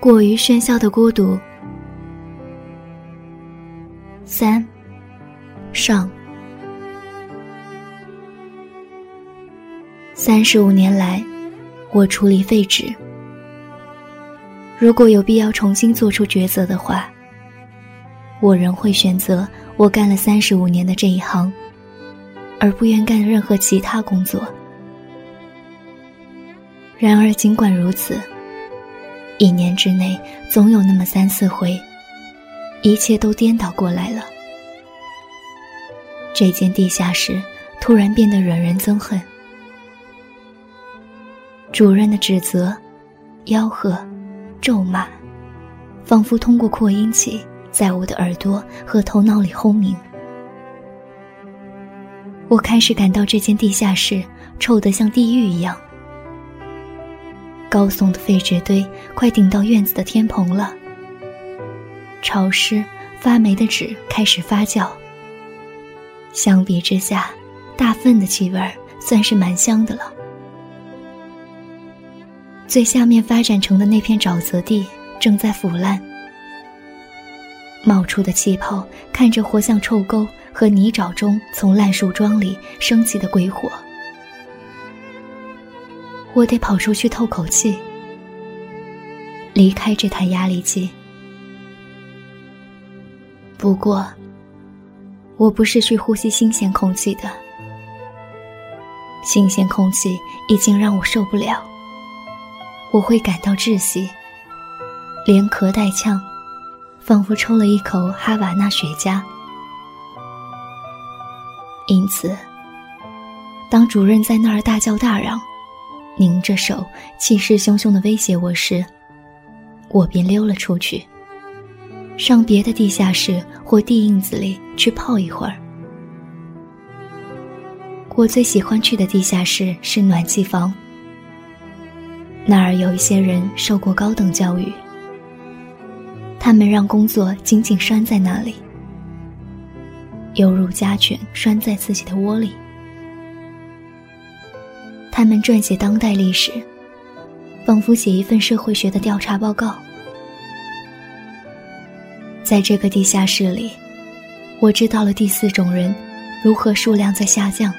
过于喧嚣的孤独。三，上。三十五年来，我处理废纸。如果有必要重新做出抉择的话，我仍会选择我干了三十五年的这一行，而不愿干任何其他工作。然而，尽管如此。一年之内，总有那么三四回，一切都颠倒过来了。这间地下室突然变得惹人憎恨，主任的指责、吆喝、咒骂，仿佛通过扩音器在我的耳朵和头脑里轰鸣。我开始感到这间地下室臭得像地狱一样。高耸的废纸堆快顶到院子的天棚了。潮湿发霉的纸开始发酵。相比之下，大粪的气味算是蛮香的了。最下面发展成的那片沼泽地正在腐烂，冒出的气泡看着活像臭沟和泥沼中从烂树桩里升起的鬼火。我得跑出去透口气，离开这台压力机。不过，我不是去呼吸新鲜空气的，新鲜空气已经让我受不了，我会感到窒息，连咳带呛，仿佛抽了一口哈瓦那雪茄。因此，当主任在那儿大叫大嚷。拧着手，气势汹汹的威胁我时，我便溜了出去，上别的地下室或地印子里去泡一会儿。我最喜欢去的地下室是暖气房，那儿有一些人受过高等教育，他们让工作紧紧拴在那里，犹如家犬拴在自己的窝里。他们撰写当代历史，仿佛写一份社会学的调查报告。在这个地下室里，我知道了第四种人如何数量在下降。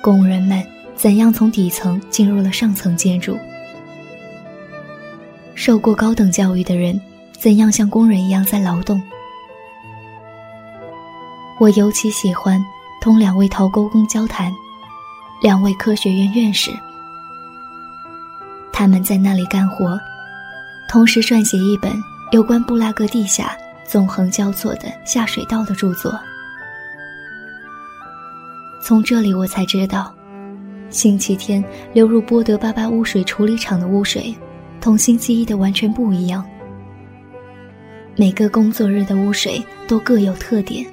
工人们怎样从底层进入了上层建筑？受过高等教育的人怎样像工人一样在劳动？我尤其喜欢同两位陶沟工交谈。两位科学院院士，他们在那里干活，同时撰写一本有关布拉格地下纵横交错的下水道的著作。从这里我才知道，星期天流入波德巴巴污水处理厂的污水，同星期一的完全不一样。每个工作日的污水都各有特点，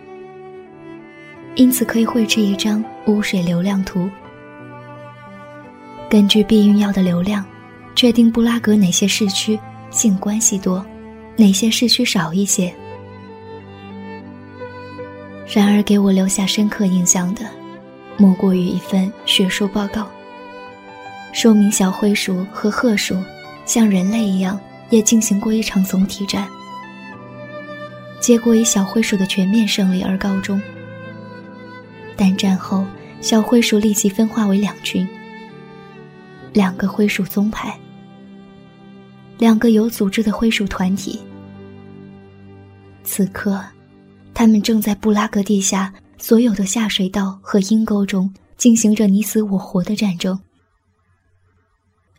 因此可以绘制一张污水流量图。根据避孕药的流量，确定布拉格哪些市区性关系多，哪些市区少一些。然而，给我留下深刻印象的，莫过于一份学术报告，说明小灰鼠和褐鼠像人类一样也进行过一场总体战，结果以小灰鼠的全面胜利而告终。但战后，小灰鼠立即分化为两群。两个灰鼠宗派，两个有组织的灰鼠团体。此刻，他们正在布拉格地下所有的下水道和阴沟中进行着你死我活的战争，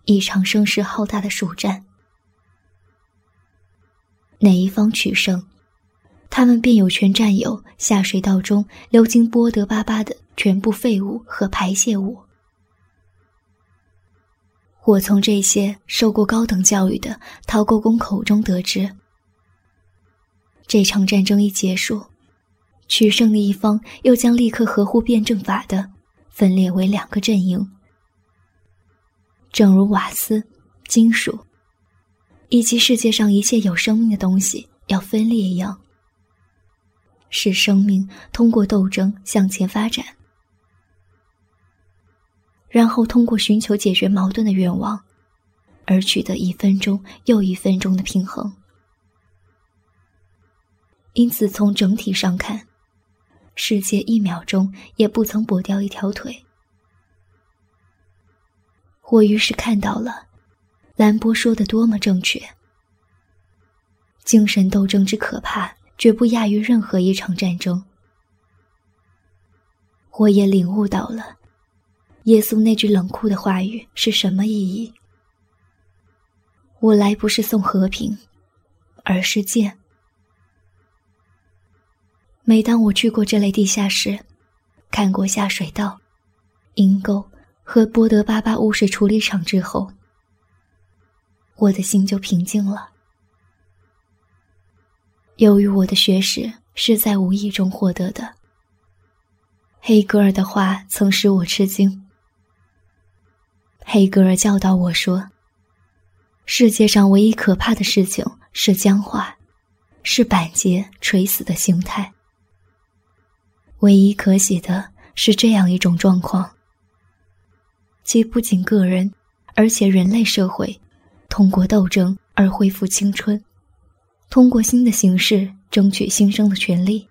一场声势浩大的鼠战。哪一方取胜，他们便有权占有下水道中流经波德巴巴的全部废物和排泄物。我从这些受过高等教育的陶沟工口中得知，这场战争一结束，取胜的一方又将立刻合乎辩证法的分裂为两个阵营，正如瓦斯、金属以及世界上一切有生命的东西要分裂一样，使生命通过斗争向前发展。然后通过寻求解决矛盾的愿望，而取得一分钟又一分钟的平衡。因此，从整体上看，世界一秒钟也不曾跛掉一条腿。我于是看到了，兰波说的多么正确。精神斗争之可怕，绝不亚于任何一场战争。我也领悟到了，耶稣那句冷酷的话语是什么意义。我来不是送和平，而是剑。每当我去过这类地下室，看过下水道、阴沟和波德巴巴污水处理厂之后，我的心就平静了。由于我的学识是在无意中获得的，黑格尔的话曾使我吃惊。黑格尔教导我说：“世界上唯一可怕的事情是僵化，是板结垂死的形态。”唯一可喜的是这样一种状况，即不仅个人，而且人类社会，通过斗争而恢复青春，通过新的形式争取新生的权利。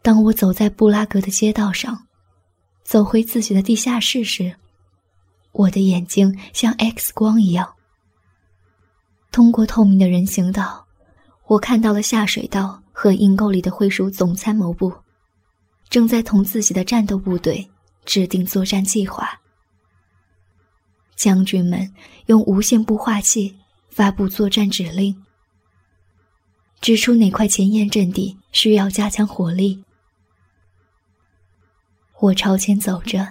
当我走在布拉格的街道上，走回自己的地下室时，我的眼睛像 X 光一样，通过透明的人行道，我看到了下水道。和阴沟里的会属总参谋部，正在同自己的战斗部队制定作战计划。将军们用无线步话器发布作战指令，指出哪块前沿阵地需要加强火力。我朝前走着，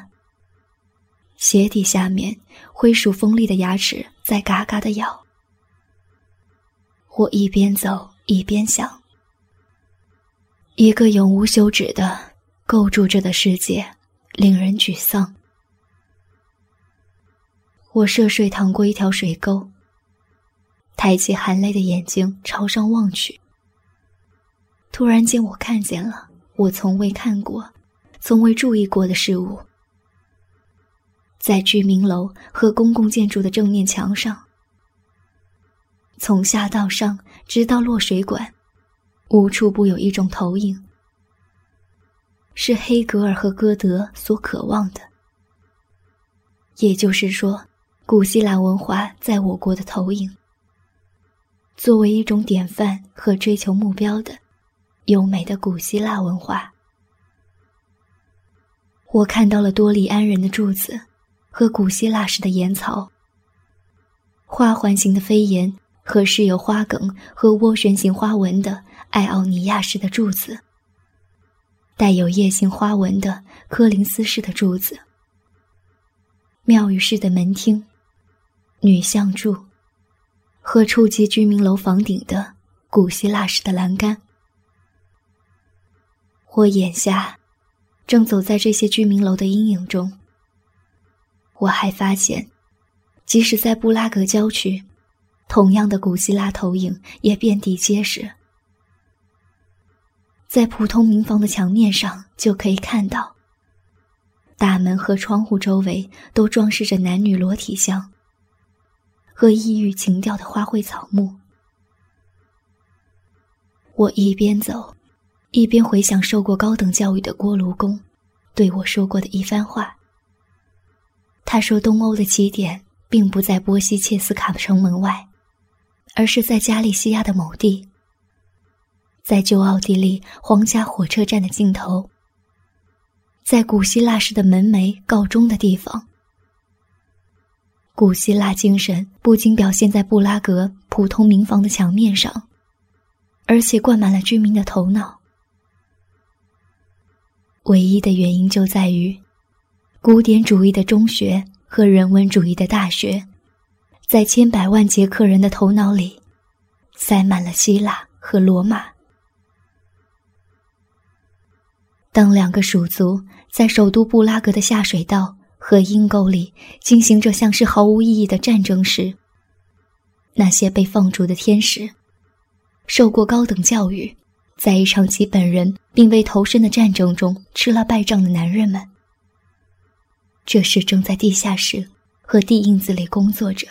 鞋底下面灰鼠锋利的牙齿在嘎嘎的咬。我一边走一边想。一个永无休止的构筑着的世界，令人沮丧。我涉水淌过一条水沟，抬起含泪的眼睛朝上望去。突然间，我看见了我从未看过、从未注意过的事物。在居民楼和公共建筑的正面墙上，从下到上直到落水管。无处不有一种投影，是黑格尔和歌德所渴望的。也就是说，古希腊文化在我国的投影，作为一种典范和追求目标的优美的古希腊文化。我看到了多利安人的柱子和古希腊式的岩槽，花环形的飞檐和饰有花梗和涡旋形花纹的。爱奥尼亚式的柱子，带有叶形花纹的柯林斯式的柱子，庙宇式的门厅，女像柱，和触及居民楼房顶的古希腊式的栏杆。我眼下正走在这些居民楼的阴影中。我还发现，即使在布拉格郊区，同样的古希腊投影也遍地皆是。在普通民房的墙面上就可以看到，大门和窗户周围都装饰着男女裸体像和异域情调的花卉草木。我一边走，一边回想受过高等教育的锅炉工对我说过的一番话。他说，东欧的起点并不在波西切斯卡城门外，而是在加利西亚的某地。在旧奥地利皇家火车站的尽头，在古希腊式的门楣告终的地方，古希腊精神不仅表现在布拉格普通民房的墙面上，而且灌满了居民的头脑。唯一的原因就在于，古典主义的中学和人文主义的大学，在千百万捷克人的头脑里，塞满了希腊和罗马。当两个鼠族在首都布拉格的下水道和阴沟里进行着像是毫无意义的战争时，那些被放逐的天使，受过高等教育，在一场其本人并未投身的战争中吃了败仗的男人们，这时正在地下室和地印子里工作着，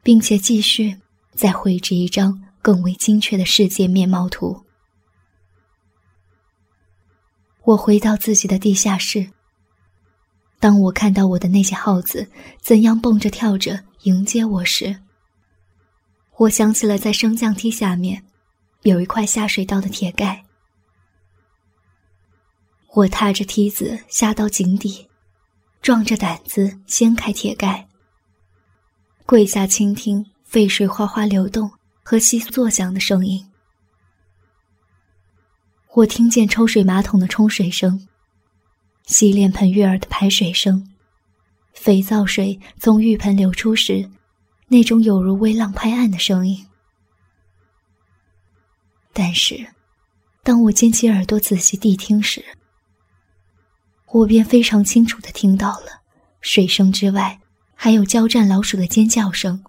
并且继续再绘制一张更为精确的世界面貌图。我回到自己的地下室。当我看到我的那些耗子怎样蹦着跳着迎接我时，我想起了在升降梯下面有一块下水道的铁盖。我踏着梯子下到井底，壮着胆子掀开铁盖，跪下倾听沸水哗哗流动和窸窣作响的声音。我听见抽水马桶的冲水声。洗脸盆悦耳的排水声，肥皂水从浴盆流出时，那种有如微浪拍岸的声音。但是，当我尖起耳朵仔细谛听时，我便非常清楚的听到了水声之外，还有交战老鼠的尖叫声、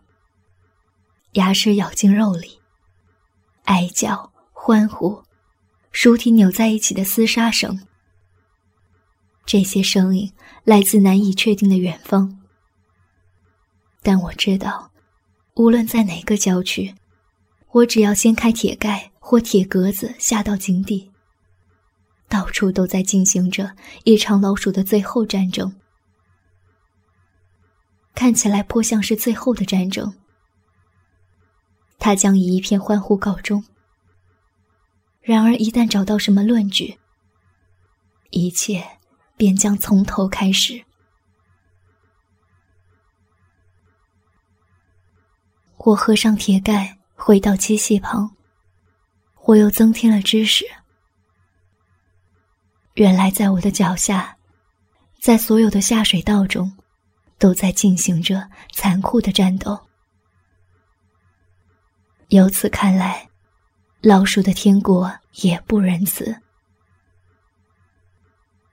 牙齿咬进肉里、哀叫、欢呼、鼠体扭在一起的厮杀声。这些声音来自难以确定的远方，但我知道，无论在哪个郊区，我只要掀开铁盖或铁格子下到井底，到处都在进行着一场老鼠的最后战争。看起来颇像是最后的战争，它将以一片欢呼告终。然而，一旦找到什么论据，一切。便将从头开始。我合上铁盖，回到机器旁。我又增添了知识。原来，在我的脚下，在所有的下水道中，都在进行着残酷的战斗。由此看来，老鼠的天国也不仁慈。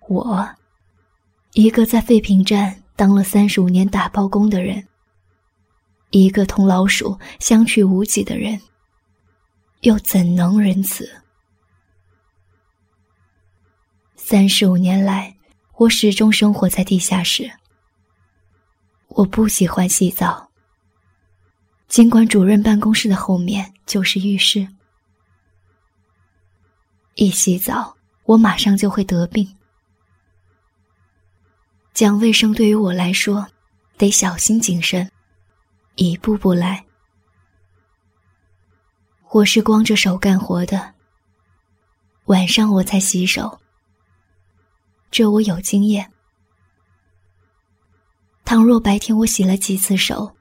我，一个在废品站当了三十五年打包工的人，一个同老鼠相去无几的人，又怎能仁慈？三十五年来，我始终生活在地下室。我不喜欢洗澡，尽管主任办公室的后面就是浴室，一洗澡，我马上就会得病。讲卫生对于我来说，得小心谨慎，一步步来。我是光着手干活的，晚上我才洗手。这我有经验。倘若白天我洗了几次手，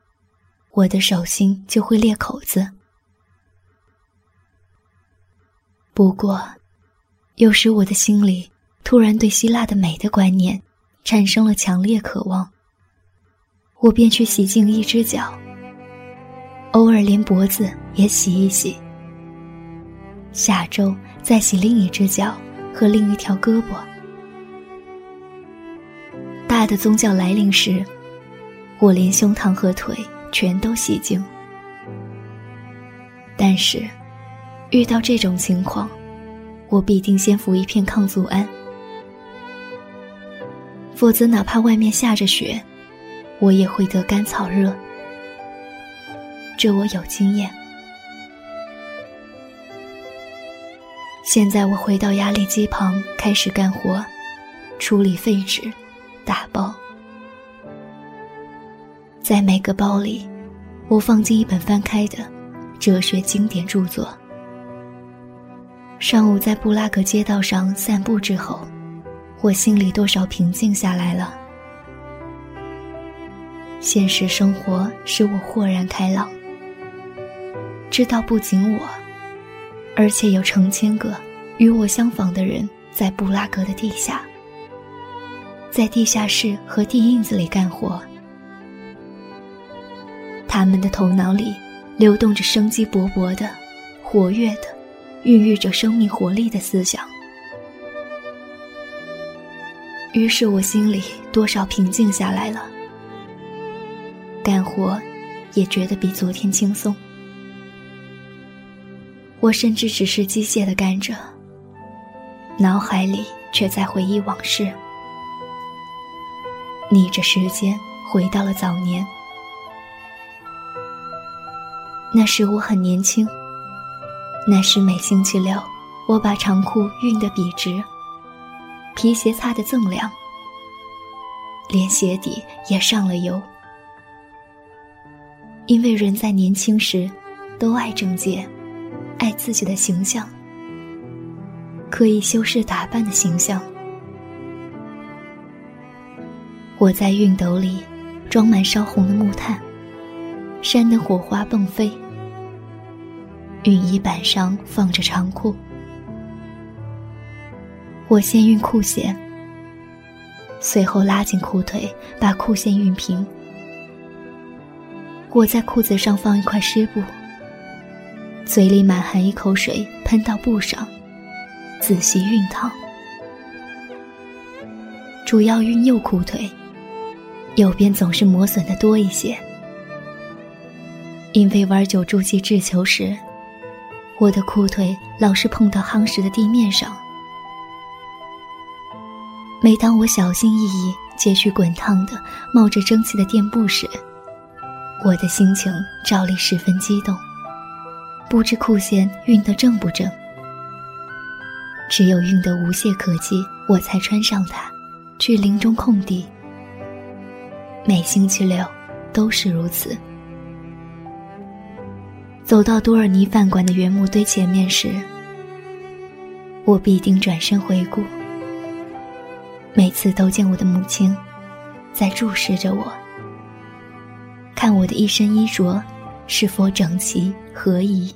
我的手心就会裂口子。不过，有时我的心里突然对希腊的美的观念。产生了强烈渴望，我便去洗净一只脚，偶尔连脖子也洗一洗。下周再洗另一只脚和另一条胳膊。大的宗教来临时，我连胸膛和腿全都洗净。但是，遇到这种情况，我必定先服一片抗组胺。否则，哪怕外面下着雪，我也会得甘草热。这我有经验。现在我回到压力机旁，开始干活，处理废纸，打包。在每个包里，我放进一本翻开的哲学经典著作。上午在布拉格街道上散步之后。我心里多少平静下来了。现实生活使我豁然开朗，知道不仅我，而且有成千个与我相仿的人在布拉格的地下，在地下室和地印子里干活。他们的头脑里流动着生机勃勃的、活跃的、孕育着生命活力的思想。于是我心里多少平静下来了，干活也觉得比昨天轻松。我甚至只是机械的干着，脑海里却在回忆往事。逆着时间回到了早年。那时我很年轻，那时每星期六，我把长裤熨得笔直，皮鞋擦得锃亮，连鞋底也上了油。因为人在年轻时，都爱整洁，爱自己的形象，刻意修饰打扮的形象。我在熨斗里装满烧红的木炭，扇的火花迸飞。熨衣板上放着长裤，我先熨裤线，随后拉紧裤腿，把裤线熨平。我在裤子上放一块湿布，嘴里满含一口水喷到布上，仔细熨烫。主要熨右裤腿，右边总是磨损的多一些，因为玩九柱击掷球时，我的裤腿老是碰到夯实的地面上。每当我小心翼翼接去滚烫的、冒着蒸汽的垫布时，我的心情照例十分激动，不知裤线熨得正不正。只有熨得无懈可击，我才穿上它，去林中空地。每星期六，都是如此。走到多尔尼饭馆的原木堆前面时，我必定转身回顾。每次都见我的母亲，在注视着我。看我的一身衣着是否整齐合宜。